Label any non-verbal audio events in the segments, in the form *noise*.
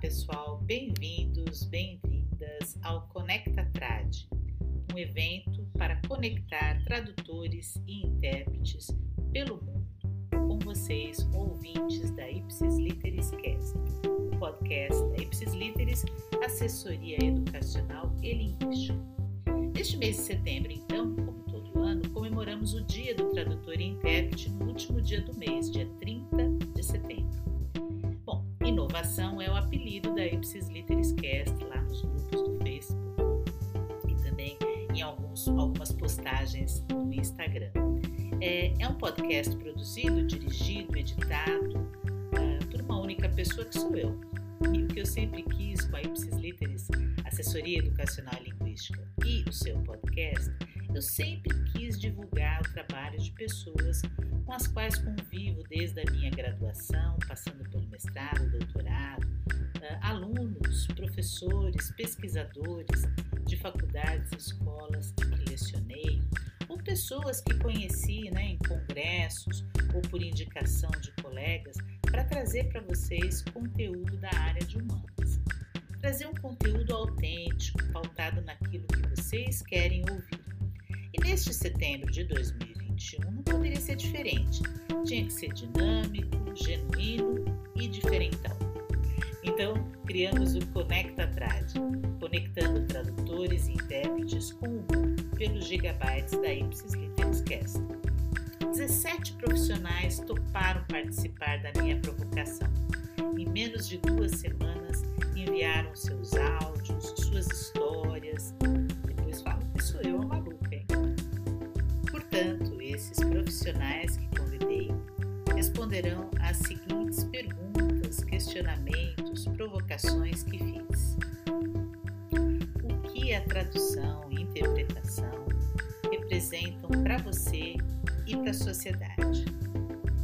pessoal, bem-vindos, bem-vindas ao Conecta Trad, um evento para conectar tradutores e intérpretes pelo mundo com vocês, ouvintes da Ipsis Literis Cast, o podcast da Ipsis Literis, assessoria educacional e linguística. Neste mês de setembro, então, como todo ano, comemoramos o Dia do Tradutor e Intérprete no último dia do mês, dia 30 de setembro. Inovação é o apelido da Ipsis Literis Cast lá nos grupos do Facebook e também em alguns, algumas postagens no Instagram. É, é um podcast produzido, dirigido, editado uh, por uma única pessoa que sou eu. E o que eu sempre quis com a Ipsis Literis, Assessoria Educacional e Linguística, e o seu podcast, eu sempre quis divulgar o trabalho de pessoas com as quais convivo desde a minha graduação, passando pelo mestrado, doutorado, alunos, professores, pesquisadores de faculdades, escolas que lecionei, ou pessoas que conheci né, em congressos ou por indicação de colegas, para trazer para vocês conteúdo da área de humanas. Trazer um conteúdo autêntico, pautado naquilo que vocês querem ouvir. E neste setembro de 2021 não poderia ser diferente. Tinha que ser dinâmico, genuíno e diferentão. Então, criamos o Conecta Trad, conectando tradutores e intérpretes com o pelos gigabytes da Ipsis Literis Cast. 17 profissionais toparam participar da minha provocação. Em menos de duas semanas, enviaram seus áudios, suas histórias. Profissionais que convidei responderão às seguintes perguntas, questionamentos, provocações que fiz. O que a tradução e interpretação representam para você e para a sociedade?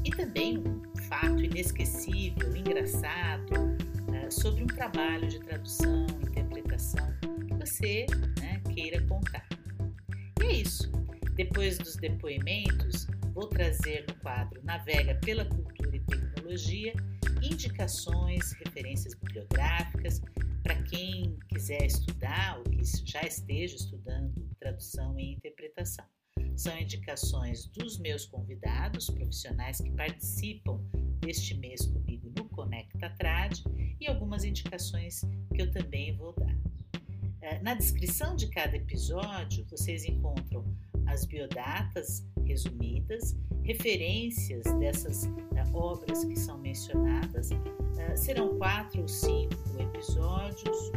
E também um fato inesquecível, engraçado, uh, sobre um trabalho de tradução, interpretação que você né, queira contar. E é isso. Depois dos depoimentos, vou trazer no quadro Navega pela Cultura e Tecnologia indicações, referências bibliográficas para quem quiser estudar ou que já esteja estudando tradução e interpretação. São indicações dos meus convidados, profissionais que participam deste mês comigo no Conecta Trad e algumas indicações que eu também vou dar. Eh, na descrição de cada episódio, vocês encontram as biodatas resumidas, referências dessas uh, obras que são mencionadas. Uh, serão quatro ou cinco episódios.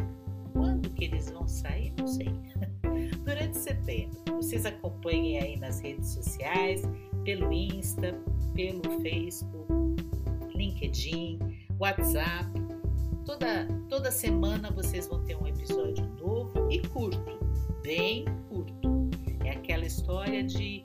Quando que eles vão sair? Não sei. *laughs* Durante setembro. Vocês acompanhem aí nas redes sociais, pelo Insta, pelo Facebook, LinkedIn, WhatsApp. Toda, toda semana vocês vão ter um episódio novo e curto, bem curto aquela história de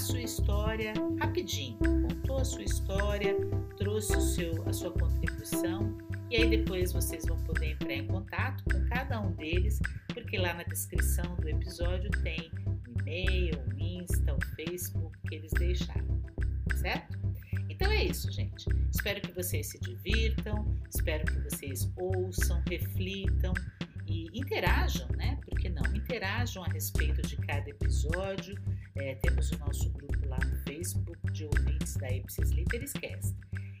sua história rapidinho. Contou a sua história, trouxe o seu, a sua contribuição e aí depois vocês vão poder entrar em contato com cada um deles, porque lá na descrição do episódio tem o e-mail, o Insta, o Facebook que eles deixaram, certo? Então é isso, gente. Espero que vocês se divirtam, espero que vocês ouçam, reflitam e interajam, né? Porque não? Interajam a respeito de cada episódio. É, temos o nosso grupo lá no Facebook de ouvintes da Ipsis Literis Cast.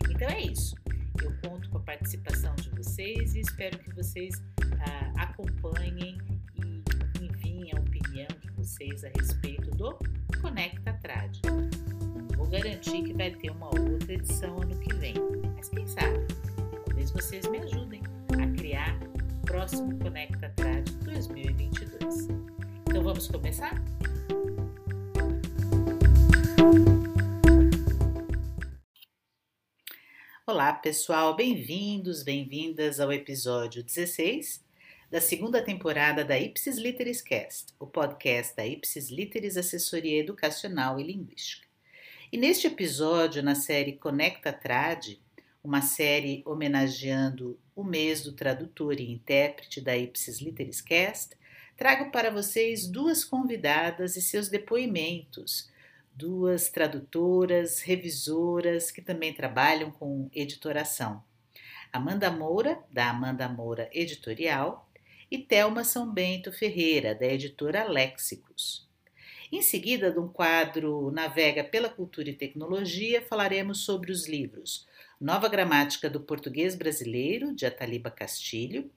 Então é isso. Eu conto com a participação de vocês e espero que vocês ah, acompanhem e enviem a opinião de vocês a respeito do Conecta Trad. Vou garantir que vai ter uma outra edição ano que vem, mas quem sabe? Talvez vocês me ajudem a criar próximo Conecta Trad 2022. Então vamos começar? Olá, pessoal, bem-vindos, bem-vindas ao episódio 16 da segunda temporada da Ipsis Literis Cast, o podcast da Ipsis Literis Assessoria Educacional e Linguística. E neste episódio, na série Conecta Trad, uma série homenageando o mês do tradutor e intérprete da Ipsis Literis Cast, trago para vocês duas convidadas e seus depoimentos, duas tradutoras, revisoras que também trabalham com editoração. Amanda Moura, da Amanda Moura Editorial, e Thelma São Bento Ferreira, da editora Léxicos. Em seguida, de um quadro Navega pela Cultura e Tecnologia, falaremos sobre os livros Nova Gramática do Português Brasileiro, de Ataliba Castilho,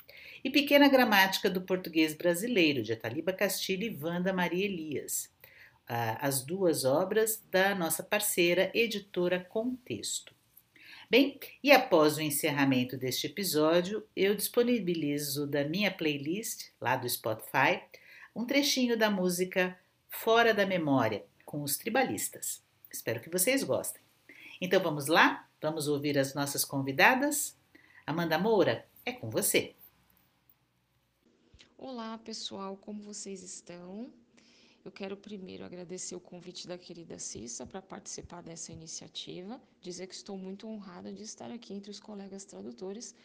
e Pequena Gramática do Português Brasileiro, de Ataliba Castilho e Wanda Maria Elias, as duas obras da nossa parceira editora Contexto. Bem, e após o encerramento deste episódio, eu disponibilizo da minha playlist, lá do Spotify, um trechinho da música Fora da Memória, com os tribalistas. Espero que vocês gostem. Então vamos lá? Vamos ouvir as nossas convidadas? Amanda Moura, é com você. Olá, pessoal, como vocês estão? Eu quero primeiro agradecer o convite da querida Cissa para participar dessa iniciativa, dizer que estou muito honrada de estar aqui entre os colegas tradutores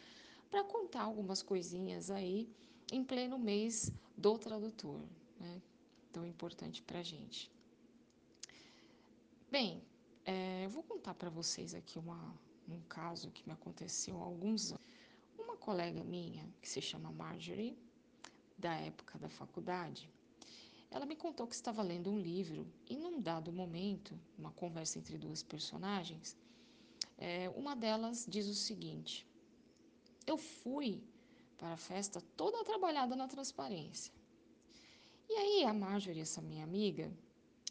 para contar algumas coisinhas aí em pleno mês do tradutor, né? tão importante para a gente. Bem, é, eu vou contar para vocês aqui uma, um caso que me aconteceu há alguns anos. Uma colega minha, que se chama Marjorie, da época da faculdade, ela me contou que estava lendo um livro e, num dado momento, uma conversa entre duas personagens, é, uma delas diz o seguinte: Eu fui para a festa toda trabalhada na transparência. E aí a Marjorie, essa minha amiga,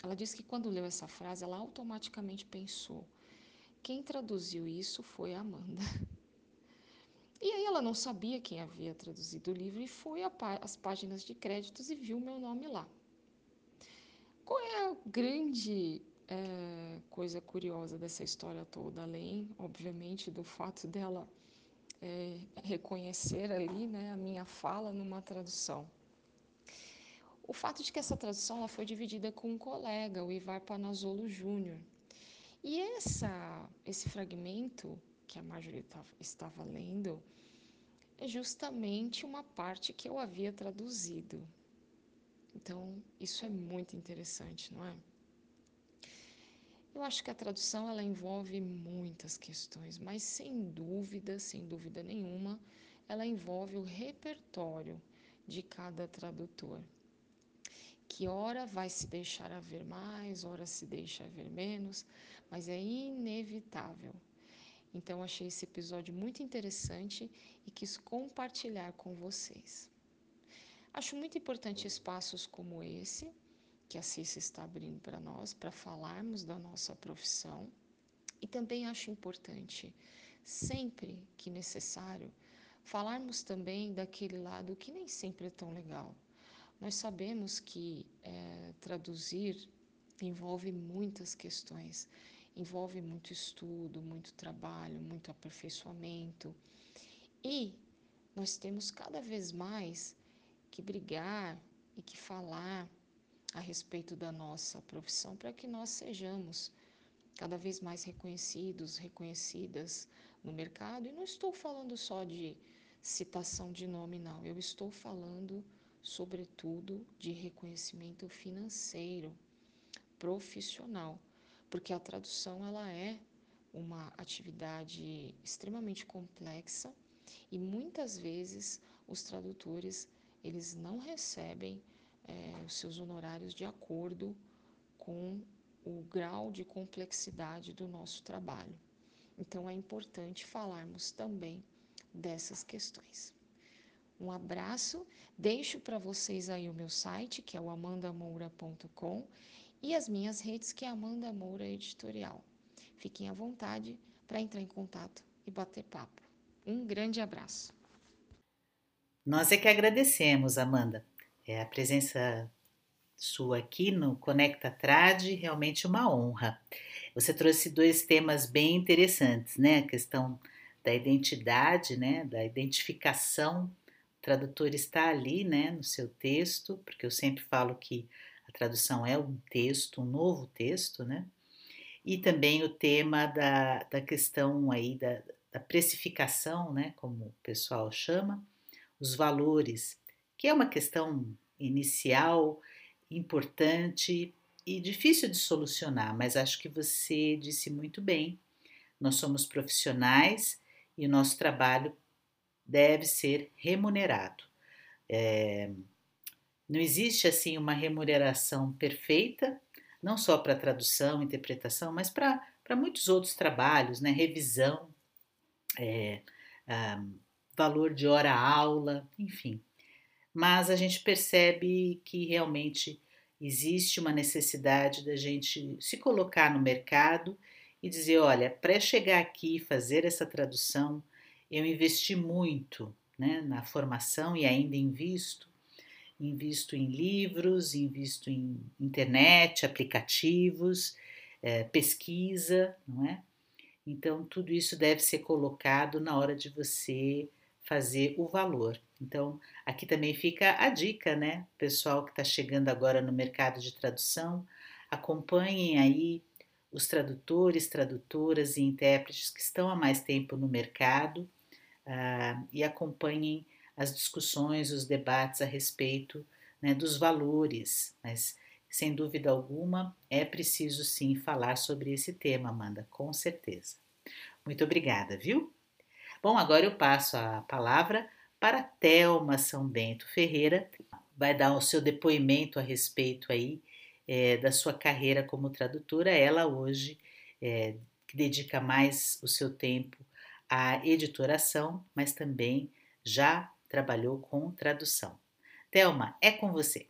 ela disse que quando leu essa frase, ela automaticamente pensou: quem traduziu isso foi a Amanda. *laughs* E aí ela não sabia quem havia traduzido o livro e foi às páginas de créditos e viu meu nome lá. Qual é a grande é, coisa curiosa dessa história toda, além, obviamente, do fato dela é, reconhecer ali né, a minha fala numa tradução? o fato de que essa tradução ela foi dividida com um colega, o Ivar Panazzolo Júnior. E essa, esse fragmento que a Marjorie estava lendo é justamente uma parte que eu havia traduzido. Então, isso é muito interessante, não é? Eu acho que a tradução ela envolve muitas questões, mas sem dúvida, sem dúvida nenhuma, ela envolve o repertório de cada tradutor que ora vai se deixar haver mais, ora se deixa haver menos, mas é inevitável. Então, achei esse episódio muito interessante e quis compartilhar com vocês. Acho muito importante espaços como esse, que a CIS está abrindo para nós, para falarmos da nossa profissão. E também acho importante, sempre que necessário, falarmos também daquele lado que nem sempre é tão legal nós sabemos que é, traduzir envolve muitas questões, envolve muito estudo, muito trabalho, muito aperfeiçoamento. E nós temos cada vez mais que brigar e que falar a respeito da nossa profissão para que nós sejamos cada vez mais reconhecidos, reconhecidas no mercado. E não estou falando só de citação de nome, não. Eu estou falando sobretudo de reconhecimento financeiro, profissional, porque a tradução ela é uma atividade extremamente complexa e muitas vezes os tradutores eles não recebem é, os seus honorários de acordo com o grau de complexidade do nosso trabalho. Então é importante falarmos também dessas questões. Um abraço, deixo para vocês aí o meu site, que é o amandamoura.com, e as minhas redes, que é Amanda Moura Editorial. Fiquem à vontade para entrar em contato e bater papo. Um grande abraço. Nós é que agradecemos, Amanda. É a presença sua aqui no Conecta Trad, realmente uma honra. Você trouxe dois temas bem interessantes, né? A questão da identidade, né? Da identificação tradutor está ali, né, no seu texto, porque eu sempre falo que a tradução é um texto, um novo texto, né? E também o tema da, da questão aí da, da precificação, né, como o pessoal chama, os valores, que é uma questão inicial, importante e difícil de solucionar, mas acho que você disse muito bem. Nós somos profissionais e o nosso trabalho deve ser remunerado. É, não existe assim uma remuneração perfeita, não só para tradução, interpretação, mas para muitos outros trabalhos, né? revisão, é, um, valor de hora-aula, enfim. Mas a gente percebe que realmente existe uma necessidade da gente se colocar no mercado e dizer: olha, para chegar aqui e fazer essa tradução, eu investi muito né, na formação e ainda invisto. Invisto em livros, invisto em internet, aplicativos, é, pesquisa, não é? Então, tudo isso deve ser colocado na hora de você fazer o valor. Então, aqui também fica a dica, né? Pessoal que está chegando agora no mercado de tradução, acompanhem aí os tradutores, tradutoras e intérpretes que estão há mais tempo no mercado uh, e acompanhem as discussões, os debates a respeito né, dos valores. Mas, sem dúvida alguma, é preciso sim falar sobre esse tema, Amanda, com certeza. Muito obrigada, viu? Bom, agora eu passo a palavra para Thelma São Bento Ferreira, vai dar o seu depoimento a respeito aí é, da sua carreira como tradutora. Ela hoje é, dedica mais o seu tempo à editoração, mas também já trabalhou com tradução. Thelma, é com você.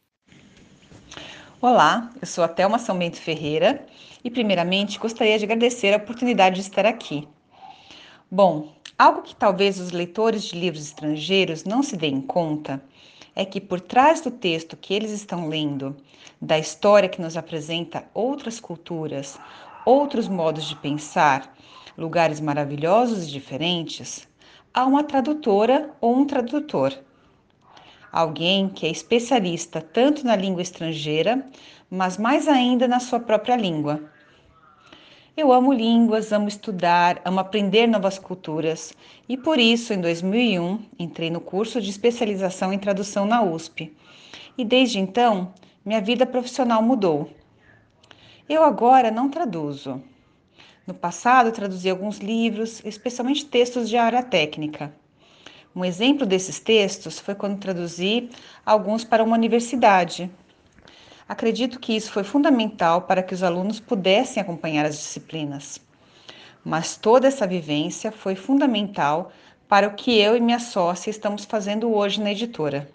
Olá, eu sou a Thelma São Bento Ferreira e, primeiramente, gostaria de agradecer a oportunidade de estar aqui. Bom, algo que talvez os leitores de livros estrangeiros não se deem conta é que por trás do texto que eles estão lendo, da história que nos apresenta outras culturas, outros modos de pensar, lugares maravilhosos e diferentes, há uma tradutora ou um tradutor. Alguém que é especialista tanto na língua estrangeira, mas mais ainda na sua própria língua eu amo línguas, amo estudar, amo aprender novas culturas e por isso, em 2001, entrei no curso de especialização em tradução na USP. E desde então, minha vida profissional mudou. Eu agora não traduzo. No passado, traduzi alguns livros, especialmente textos de área técnica. Um exemplo desses textos foi quando traduzi alguns para uma universidade, Acredito que isso foi fundamental para que os alunos pudessem acompanhar as disciplinas. Mas toda essa vivência foi fundamental para o que eu e minha sócia estamos fazendo hoje na editora.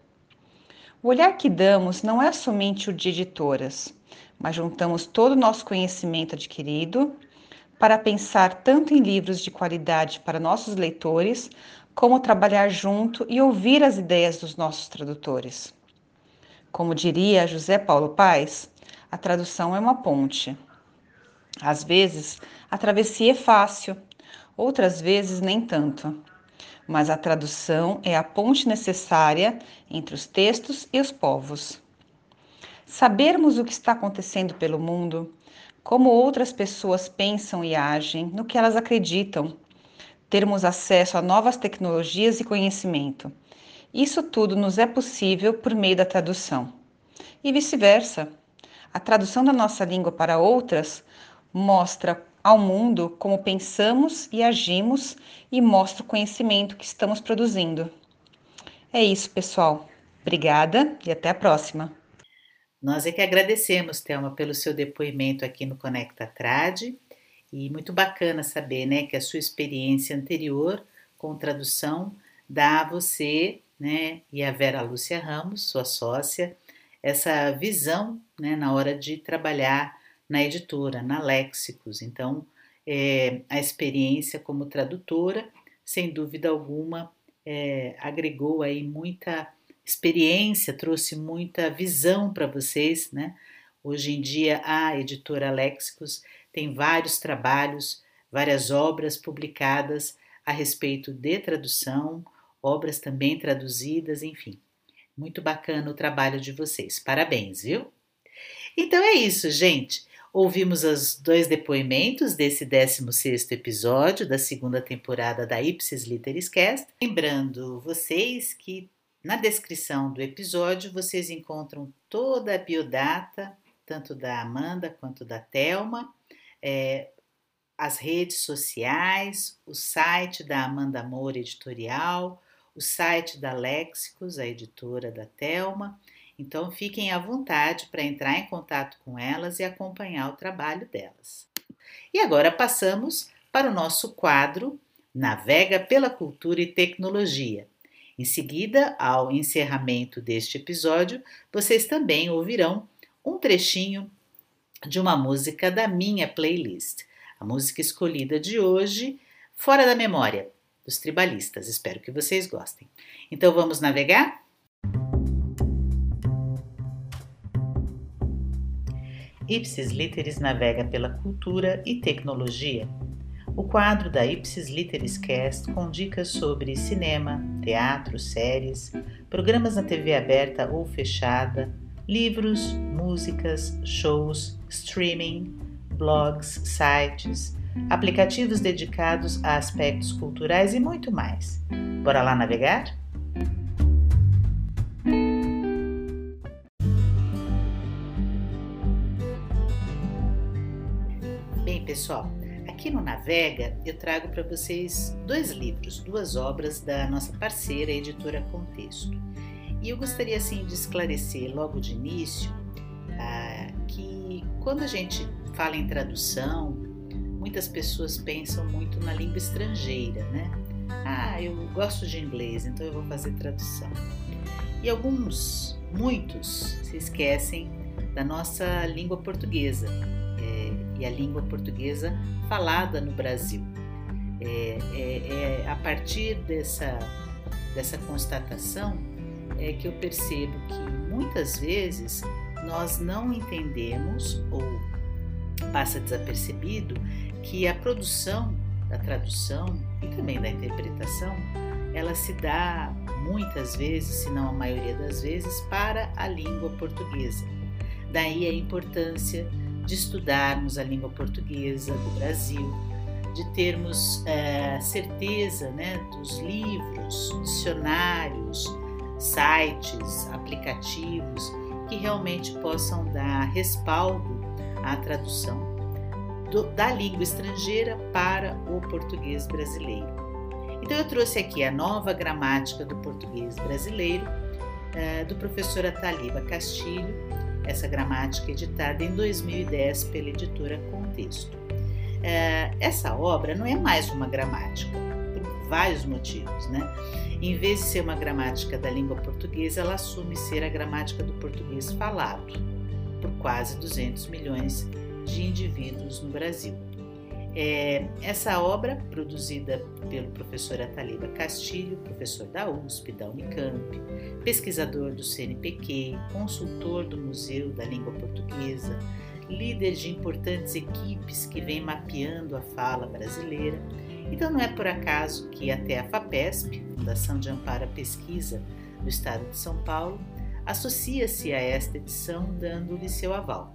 O olhar que damos não é somente o de editoras, mas juntamos todo o nosso conhecimento adquirido para pensar tanto em livros de qualidade para nossos leitores, como trabalhar junto e ouvir as ideias dos nossos tradutores. Como diria José Paulo Paes, a tradução é uma ponte. Às vezes, a travessia é fácil, outras vezes nem tanto. Mas a tradução é a ponte necessária entre os textos e os povos. Sabermos o que está acontecendo pelo mundo, como outras pessoas pensam e agem, no que elas acreditam, termos acesso a novas tecnologias e conhecimento isso tudo nos é possível por meio da tradução. E vice-versa. A tradução da nossa língua para outras mostra ao mundo como pensamos e agimos e mostra o conhecimento que estamos produzindo. É isso, pessoal. Obrigada e até a próxima. Nós é que agradecemos, Thelma, pelo seu depoimento aqui no Conecta Trad. E muito bacana saber né, que a sua experiência anterior com tradução dá a você né, e a Vera Lúcia Ramos, sua sócia, essa visão né, na hora de trabalhar na editora, na Léxicos. Então, é, a experiência como tradutora, sem dúvida alguma, é, agregou aí muita experiência, trouxe muita visão para vocês, né? Hoje em dia, a editora Léxicos tem vários trabalhos, várias obras publicadas a respeito de tradução, obras também traduzidas, enfim. Muito bacana o trabalho de vocês. Parabéns, viu? Então é isso, gente. Ouvimos os dois depoimentos desse 16º episódio da segunda temporada da Ipsis Literis Cast. Lembrando vocês que na descrição do episódio vocês encontram toda a biodata, tanto da Amanda quanto da Telma, é, as redes sociais, o site da Amanda Moura Editorial, o site da Léxicos, a editora da Telma. Então fiquem à vontade para entrar em contato com elas e acompanhar o trabalho delas. E agora passamos para o nosso quadro Navega pela Cultura e Tecnologia. Em seguida, ao encerramento deste episódio, vocês também ouvirão um trechinho de uma música da minha playlist. A música escolhida de hoje, Fora da Memória, dos Tribalistas. Espero que vocês gostem. Então vamos navegar? Ipsis Literis navega pela cultura e tecnologia. O quadro da Ipsis Literis Cast com dicas sobre cinema, teatro, séries, programas na TV aberta ou fechada, livros, músicas, shows, streaming, blogs, sites, aplicativos dedicados a aspectos culturais e muito mais. Bora lá navegar? Bem, pessoal, aqui no Navega eu trago para vocês dois livros, duas obras da nossa parceira editora Contexto. E eu gostaria assim de esclarecer logo de início ah, que quando a gente fala em tradução, muitas pessoas pensam muito na língua estrangeira, né? Ah, eu gosto de inglês, então eu vou fazer tradução. E alguns, muitos, se esquecem da nossa língua portuguesa é, e a língua portuguesa falada no Brasil. É, é, é a partir dessa, dessa constatação é que eu percebo que muitas vezes nós não entendemos ou passa desapercebido que a produção da tradução e também da interpretação ela se dá muitas vezes, se não a maioria das vezes, para a língua portuguesa. Daí a importância de estudarmos a língua portuguesa do Brasil, de termos é, certeza né, dos livros, dicionários, sites, aplicativos que realmente possam dar respaldo à tradução do, da língua estrangeira para o português brasileiro. Então, eu trouxe aqui a nova gramática do português brasileiro, uh, do professor Ataliba Castilho, essa gramática editada em 2010 pela editora Contexto. Uh, essa obra não é mais uma gramática, por vários motivos, né? Em vez de ser uma gramática da língua portuguesa, ela assume ser a gramática do português falado por quase 200 milhões de indivíduos no Brasil. É, essa obra, produzida pelo professor Ataliba Castilho, professor da USP, da Unicamp, pesquisador do CNPq, consultor do Museu da Língua Portuguesa, líder de importantes equipes que vem mapeando a fala brasileira, então não é por acaso que até a FAPESP, Fundação de Amparo à Pesquisa do Estado de São Paulo, associa-se a esta edição dando-lhe seu aval.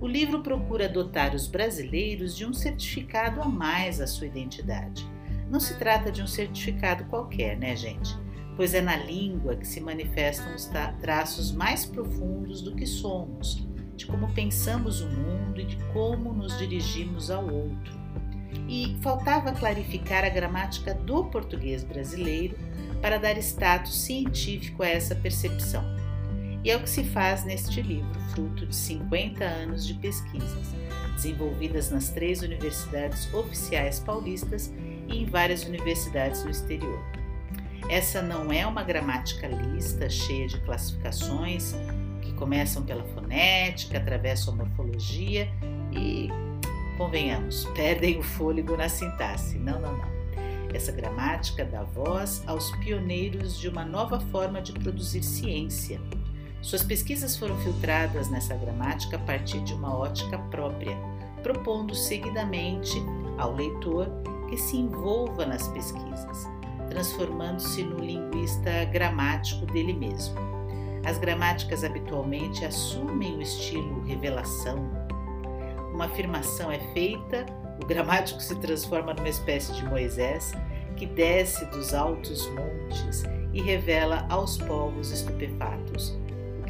O livro procura dotar os brasileiros de um certificado a mais à sua identidade. Não se trata de um certificado qualquer, né, gente? Pois é na língua que se manifestam os traços mais profundos do que somos, de como pensamos o mundo e de como nos dirigimos ao outro e faltava clarificar a gramática do português brasileiro para dar status científico a essa percepção. E é o que se faz neste livro, fruto de 50 anos de pesquisas, desenvolvidas nas três universidades oficiais paulistas e em várias universidades do exterior. Essa não é uma gramática lista cheia de classificações que começam pela fonética, atravessam a morfologia e Convenhamos, perdem o fôlego na sintaxe. Não, não, não. Essa gramática dá voz aos pioneiros de uma nova forma de produzir ciência. Suas pesquisas foram filtradas nessa gramática a partir de uma ótica própria, propondo seguidamente ao leitor que se envolva nas pesquisas, transformando-se no linguista gramático dele mesmo. As gramáticas habitualmente assumem o estilo revelação, uma afirmação é feita, o gramático se transforma numa espécie de Moisés que desce dos altos montes e revela aos povos estupefatos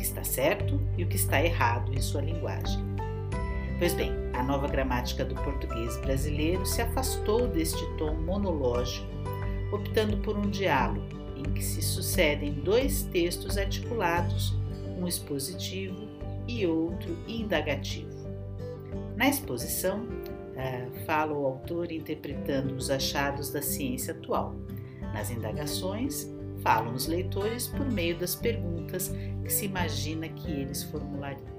está certo e o que está errado em sua linguagem. Pois bem, a nova gramática do português brasileiro se afastou deste tom monológico, optando por um diálogo em que se sucedem dois textos articulados, um expositivo e outro indagativo. Na exposição, eh, fala o autor interpretando os achados da ciência atual. Nas indagações, falam os leitores por meio das perguntas que se imagina que eles formulariam.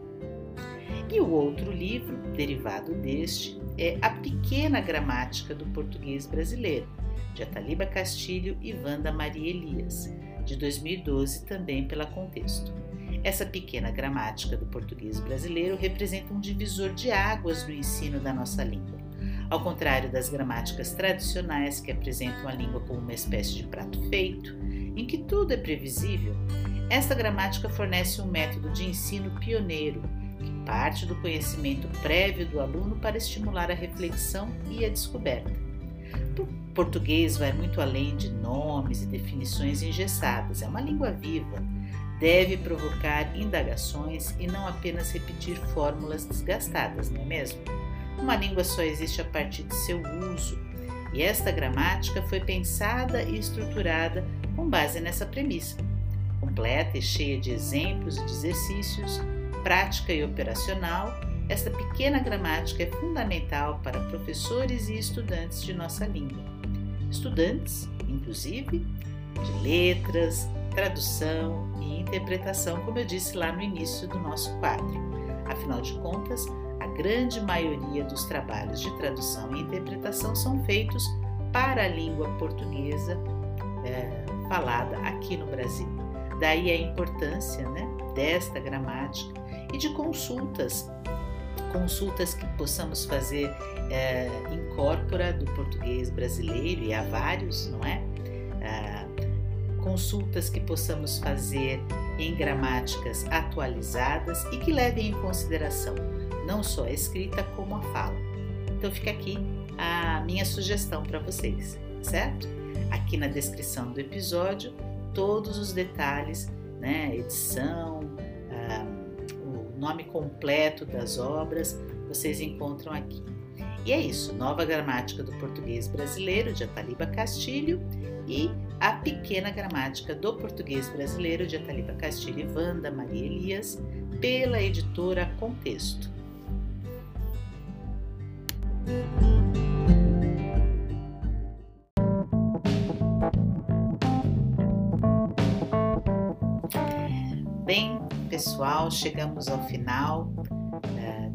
E o outro livro, derivado deste, é A Pequena Gramática do Português Brasileiro, de Ataliba Castilho e Wanda Maria Elias, de 2012, também pela Contexto. Essa pequena gramática do português brasileiro representa um divisor de águas no ensino da nossa língua. Ao contrário das gramáticas tradicionais que apresentam a língua como uma espécie de prato feito, em que tudo é previsível, esta gramática fornece um método de ensino pioneiro que parte do conhecimento prévio do aluno para estimular a reflexão e a descoberta. O português vai muito além de nomes e definições engessadas, é uma língua viva deve provocar indagações e não apenas repetir fórmulas desgastadas, não é mesmo? Uma língua só existe a partir de seu uso, e esta gramática foi pensada e estruturada com base nessa premissa. Completa e cheia de exemplos e de exercícios, prática e operacional, esta pequena gramática é fundamental para professores e estudantes de nossa língua. Estudantes, inclusive, de letras, tradução e interpretação, como eu disse lá no início do nosso quadro. Afinal de contas, grande maioria dos trabalhos de tradução e interpretação são feitos para a língua portuguesa é, falada aqui no Brasil. Daí a importância né, desta gramática e de consultas, consultas que possamos fazer é, em corpora do português brasileiro, e há vários, não é? é consultas que possamos fazer em gramáticas atualizadas e que levem em consideração não só a escrita como a fala. Então fica aqui a minha sugestão para vocês, certo? Aqui na descrição do episódio, todos os detalhes, né, edição, ah, o nome completo das obras, vocês encontram aqui. E é isso, Nova Gramática do Português Brasileiro, de Ataliba Castilho, e A Pequena Gramática do Português Brasileiro, de Ataliba Castilho e Wanda Maria Elias, pela editora Contexto. Bem, pessoal, chegamos ao final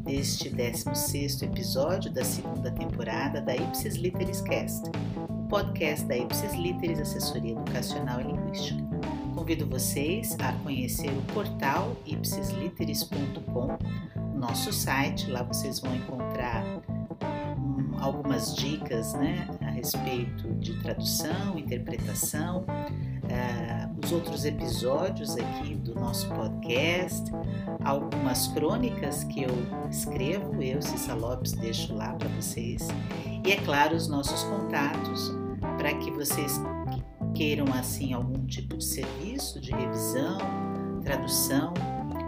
deste 16º episódio da segunda temporada da Ipsis Literis Cast, o podcast da Ipsis Literis Assessoria Educacional e Linguística. Convido vocês a conhecer o portal ipsisliteris.com, nosso site, lá vocês vão encontrar algumas dicas né, a respeito de tradução, interpretação, uh, os outros episódios aqui do nosso podcast, algumas crônicas que eu escrevo, eu, Cissa Lopes, deixo lá para vocês. E é claro, os nossos contatos para que vocês queiram assim algum tipo de serviço de revisão, tradução,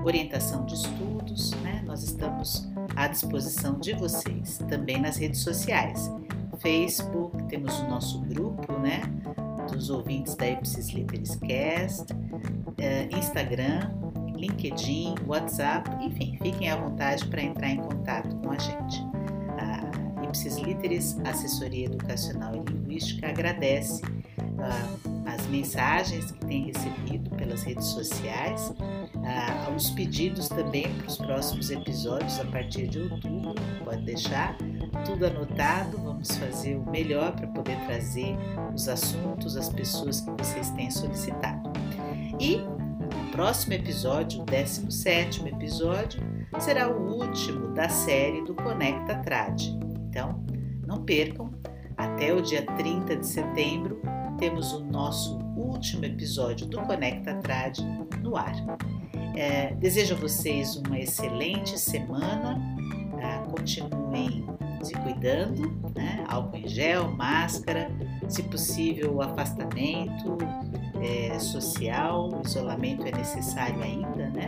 orientação de estudos, né? Nós estamos à disposição de vocês, também nas redes sociais. Facebook, temos o nosso grupo, né? dos ouvintes da Ipsis Literis Cast, eh, Instagram, LinkedIn, WhatsApp, enfim, fiquem à vontade para entrar em contato com a gente. A Ipsis Literis, Assessoria Educacional e Linguística, agradece uh, as mensagens que tem recebido pelas redes sociais, os pedidos também para os próximos episódios a partir de outubro, pode deixar tudo anotado, vamos fazer o melhor para poder trazer os assuntos, as pessoas que vocês têm solicitado. E o próximo episódio, o 17 episódio, será o último da série do Conecta Trad. Então, não percam, até o dia 30 de setembro temos o nosso último episódio do Conecta Trad no ar. É, desejo a vocês uma excelente semana, ah, continuem se cuidando, né? álcool em gel, máscara, se possível, afastamento é, social, o isolamento é necessário ainda, né?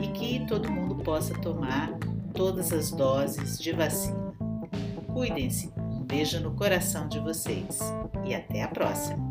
E que todo mundo possa tomar todas as doses de vacina. Cuidem-se, um beijo no coração de vocês e até a próxima!